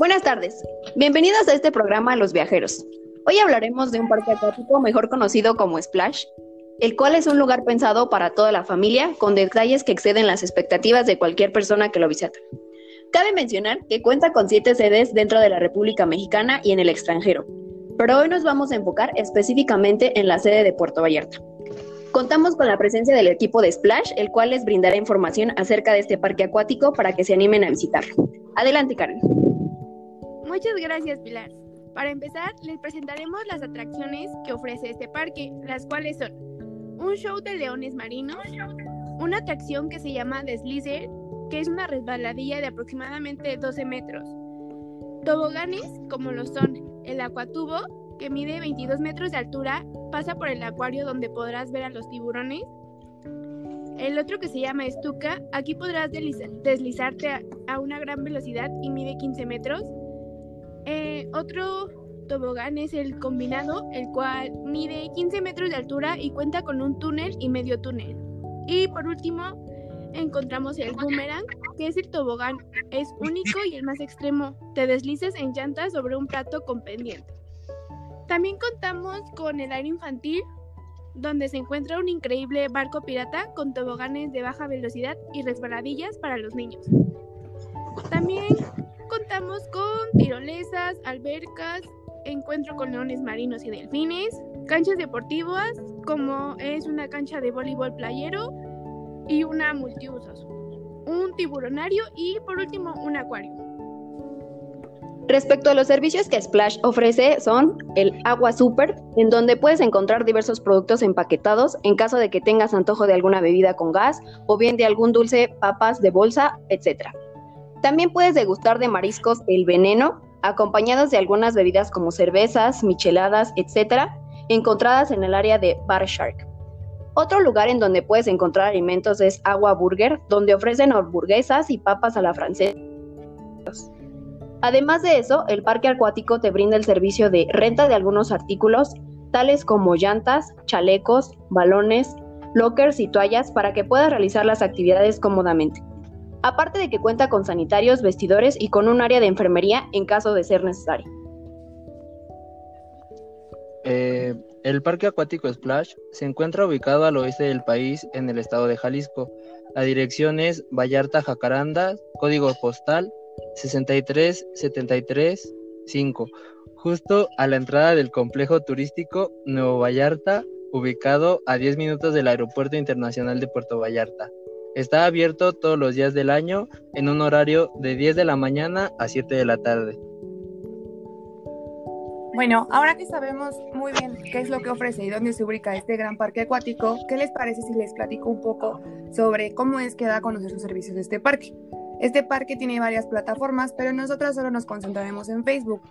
Buenas tardes, bienvenidos a este programa Los Viajeros. Hoy hablaremos de un parque acuático mejor conocido como Splash, el cual es un lugar pensado para toda la familia con detalles que exceden las expectativas de cualquier persona que lo visita. Cabe mencionar que cuenta con siete sedes dentro de la República Mexicana y en el extranjero, pero hoy nos vamos a enfocar específicamente en la sede de Puerto Vallarta. Contamos con la presencia del equipo de Splash, el cual les brindará información acerca de este parque acuático para que se animen a visitarlo. Adelante, Karen. Muchas gracias, Pilar. Para empezar, les presentaremos las atracciones que ofrece este parque, las cuales son un show de leones marinos, una atracción que se llama Deslizer, que es una resbaladilla de aproximadamente 12 metros, toboganes como lo son el acuatubo, que mide 22 metros de altura, pasa por el acuario donde podrás ver a los tiburones, el otro que se llama Estuca, aquí podrás deslizarte a, una gran velocidad y mide 15 metros. Eh, otro tobogán es el combinado, el cual mide 15 metros de altura y cuenta con un túnel y medio túnel. Y por último, encontramos el boomerang, que es el tobogán. Es único y el más extremo. Te deslices en llantas sobre un plato con pendiente. También contamos con el aire infantil, donde se encuentra un increíble barco pirata con toboganes de baja velocidad y resbaladillas para los niños. También contamos con tirolesas, albercas, encuentro con leones marinos y delfines, canchas deportivas como es una cancha de voleibol playero y una multiusos, un tiburonario y por último un acuario. Respecto a los servicios que Splash ofrece son el Agua Super, en donde puedes encontrar diversos productos empaquetados en caso de que tengas antojo de alguna bebida con gas o bien de algún dulce, papas de bolsa, etc. También puedes degustar de mariscos El Veneno, acompañados de algunas bebidas como cervezas, micheladas, etc., encontradas en el área de Bar Shark. Otro lugar en donde puedes encontrar alimentos es Agua Burger, donde ofrecen hamburguesas y papas a la francesa. Además de eso, el parque acuático te brinda el servicio de renta de algunos artículos, tales como llantas, chalecos, balones, lockers y toallas para que puedas realizar las actividades cómodamente. Aparte de que cuenta con sanitarios, vestidores y con un área de enfermería en caso de ser necesario. Eh, el Parque Acuático Splash se encuentra ubicado al oeste del país en el estado de Jalisco. La dirección es Vallarta Jacaranda, código postal 63735, justo a la entrada del complejo turístico Nuevo Vallarta, ubicado a 10 minutos del Aeropuerto Internacional de Puerto Vallarta. Está abierto todos los días del año en un horario de 10 de la mañana a 7 de la tarde. Bueno, ahora que sabemos muy bien qué es lo que ofrece y dónde se ubica este gran parque acuático, ¿qué les parece si les platico un poco sobre cómo es que da a conocer los servicios de este parque? Este parque tiene varias plataformas, pero nosotros solo nos concentraremos en Facebook,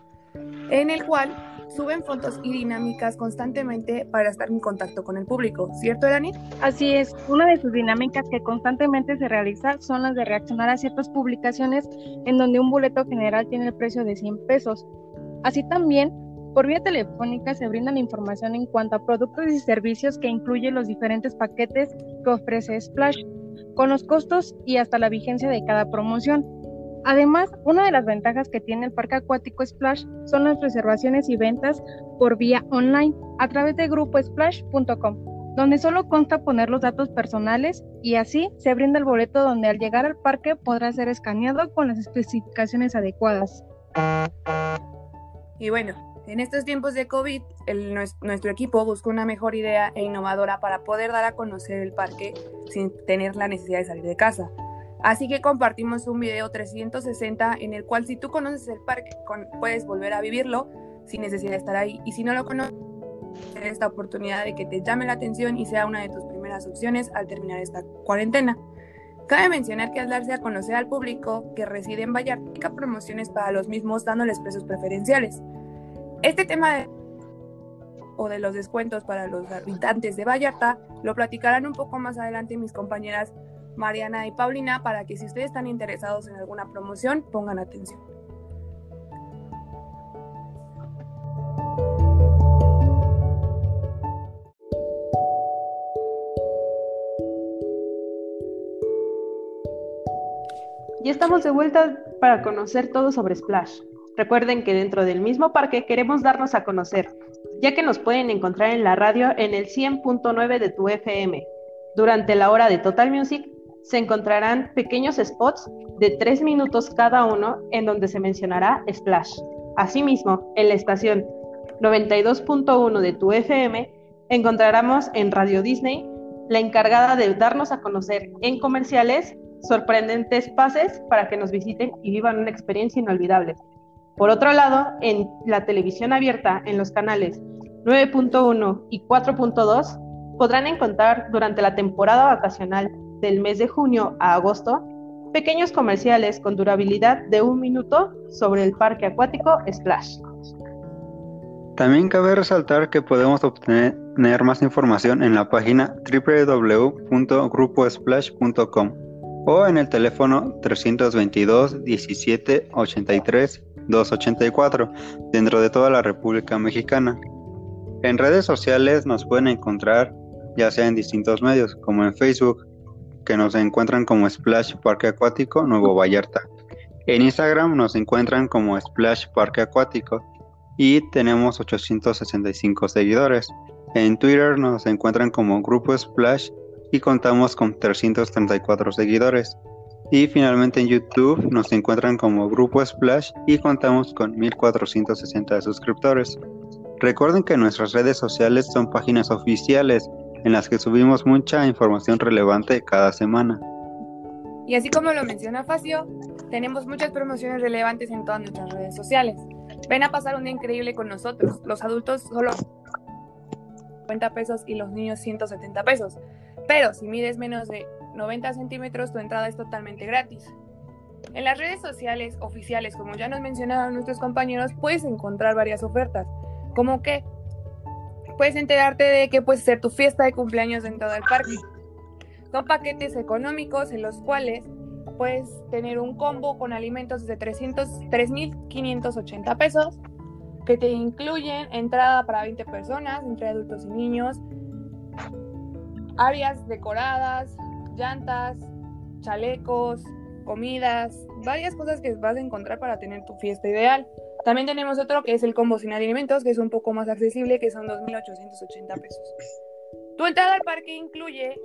en el cual suben fotos y dinámicas constantemente para estar en contacto con el público, ¿cierto, Dani? Así es, una de sus dinámicas que constantemente se realiza son las de reaccionar a ciertas publicaciones en donde un boleto general tiene el precio de 100 pesos. Así también, por vía telefónica se brinda la información en cuanto a productos y servicios que incluyen los diferentes paquetes que ofrece Splash con los costos y hasta la vigencia de cada promoción. Además, una de las ventajas que tiene el parque acuático Splash son las reservaciones y ventas por vía online a través de gruposplash.com, donde solo consta poner los datos personales y así se brinda el boleto donde al llegar al parque podrá ser escaneado con las especificaciones adecuadas. Y bueno, en estos tiempos de COVID, nuestro equipo buscó una mejor idea e innovadora para poder dar a conocer el parque sin tener la necesidad de salir de casa. Así que compartimos un video 360 en el cual si tú conoces el parque puedes volver a vivirlo sin necesidad de estar ahí. Y si no lo conoces, esta oportunidad de que te llame la atención y sea una de tus primeras opciones al terminar esta cuarentena. Cabe mencionar que al darse a conocer al público que reside en Vallarta, promociones para los mismos dándoles precios preferenciales. Este tema o de los descuentos para los habitantes de Vallarta lo platicarán un poco más adelante mis compañeras Mariana y Paulina para que si ustedes están interesados en alguna promoción pongan atención. Ya estamos de vuelta para conocer todo sobre Splash. Recuerden que dentro del mismo parque queremos darnos a conocer, ya que nos pueden encontrar en la radio en el 100.9 de tu FM. Durante la hora de Total Music se encontrarán pequeños spots de 3 minutos cada uno en donde se mencionará Splash. Asimismo, en la estación 92.1 de tu FM encontraremos en Radio Disney la encargada de darnos a conocer en comerciales sorprendentes pases para que nos visiten y vivan una experiencia inolvidable. Por otro lado, en la televisión abierta, en los canales 9.1 y 4.2, podrán encontrar durante la temporada vacacional del mes de junio a agosto pequeños comerciales con durabilidad de un minuto sobre el parque acuático Splash. También cabe resaltar que podemos obtener más información en la página www.gruposplash.com o en el teléfono 322 17 83 284 dentro de toda la República Mexicana. En redes sociales nos pueden encontrar ya sea en distintos medios como en Facebook que nos encuentran como Splash Parque Acuático Nuevo Vallarta. En Instagram nos encuentran como Splash Parque Acuático y tenemos 865 seguidores. En Twitter nos encuentran como Grupo Splash y contamos con 334 seguidores. Y finalmente en YouTube nos encuentran como Grupo Splash y contamos con 1460 suscriptores. Recuerden que nuestras redes sociales son páginas oficiales en las que subimos mucha información relevante cada semana. Y así como lo menciona Facio, tenemos muchas promociones relevantes en todas nuestras redes sociales. Ven a pasar un día increíble con nosotros. Los adultos solo 50 pesos y los niños 170 pesos. Pero si mides menos de 90 centímetros, tu entrada es totalmente gratis. En las redes sociales oficiales, como ya nos mencionaron nuestros compañeros, puedes encontrar varias ofertas, como que puedes enterarte de que puedes hacer tu fiesta de cumpleaños dentro del parque. Son paquetes económicos en los cuales puedes tener un combo con alimentos de 3.580 pesos que te incluyen entrada para 20 personas, entre adultos y niños, áreas decoradas, llantas, chalecos, comidas, varias cosas que vas a encontrar para tener tu fiesta ideal. También tenemos otro que es el combo sin alimentos, que es un poco más accesible, que son 2.880 pesos. Tu entrada al parque incluye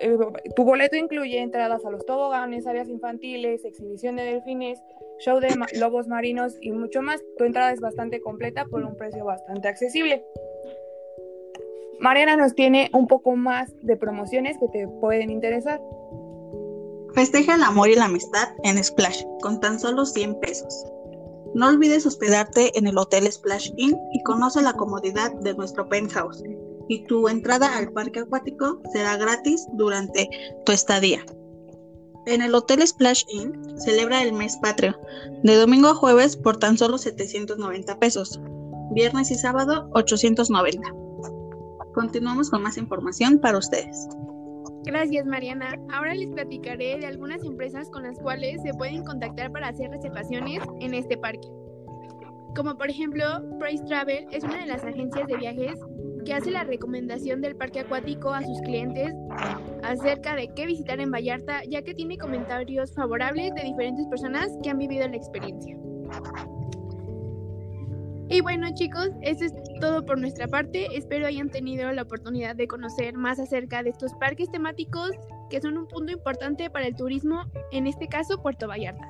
eh, tu boleto incluye entradas a los toboganes, áreas infantiles, exhibición de delfines, show de lobos marinos y mucho más. Tu entrada es bastante completa por un precio bastante accesible. Mariana nos tiene un poco más de promociones que te pueden interesar. Festeja el amor y la amistad en Splash con tan solo 100 pesos. No olvides hospedarte en el Hotel Splash Inn y conoce la comodidad de nuestro penthouse y tu entrada al parque acuático será gratis durante tu estadía. En el Hotel Splash Inn celebra el mes patrio, de domingo a jueves por tan solo 790 pesos, viernes y sábado 890. Continuamos con más información para ustedes. Gracias Mariana. Ahora les platicaré de algunas empresas con las cuales se pueden contactar para hacer reservaciones en este parque. Como por ejemplo, Price Travel es una de las agencias de viajes que hace la recomendación del parque acuático a sus clientes acerca de qué visitar en Vallarta, ya que tiene comentarios favorables de diferentes personas que han vivido la experiencia. Y bueno chicos, eso es todo por nuestra parte. Espero hayan tenido la oportunidad de conocer más acerca de estos parques temáticos que son un punto importante para el turismo, en este caso Puerto Vallarta.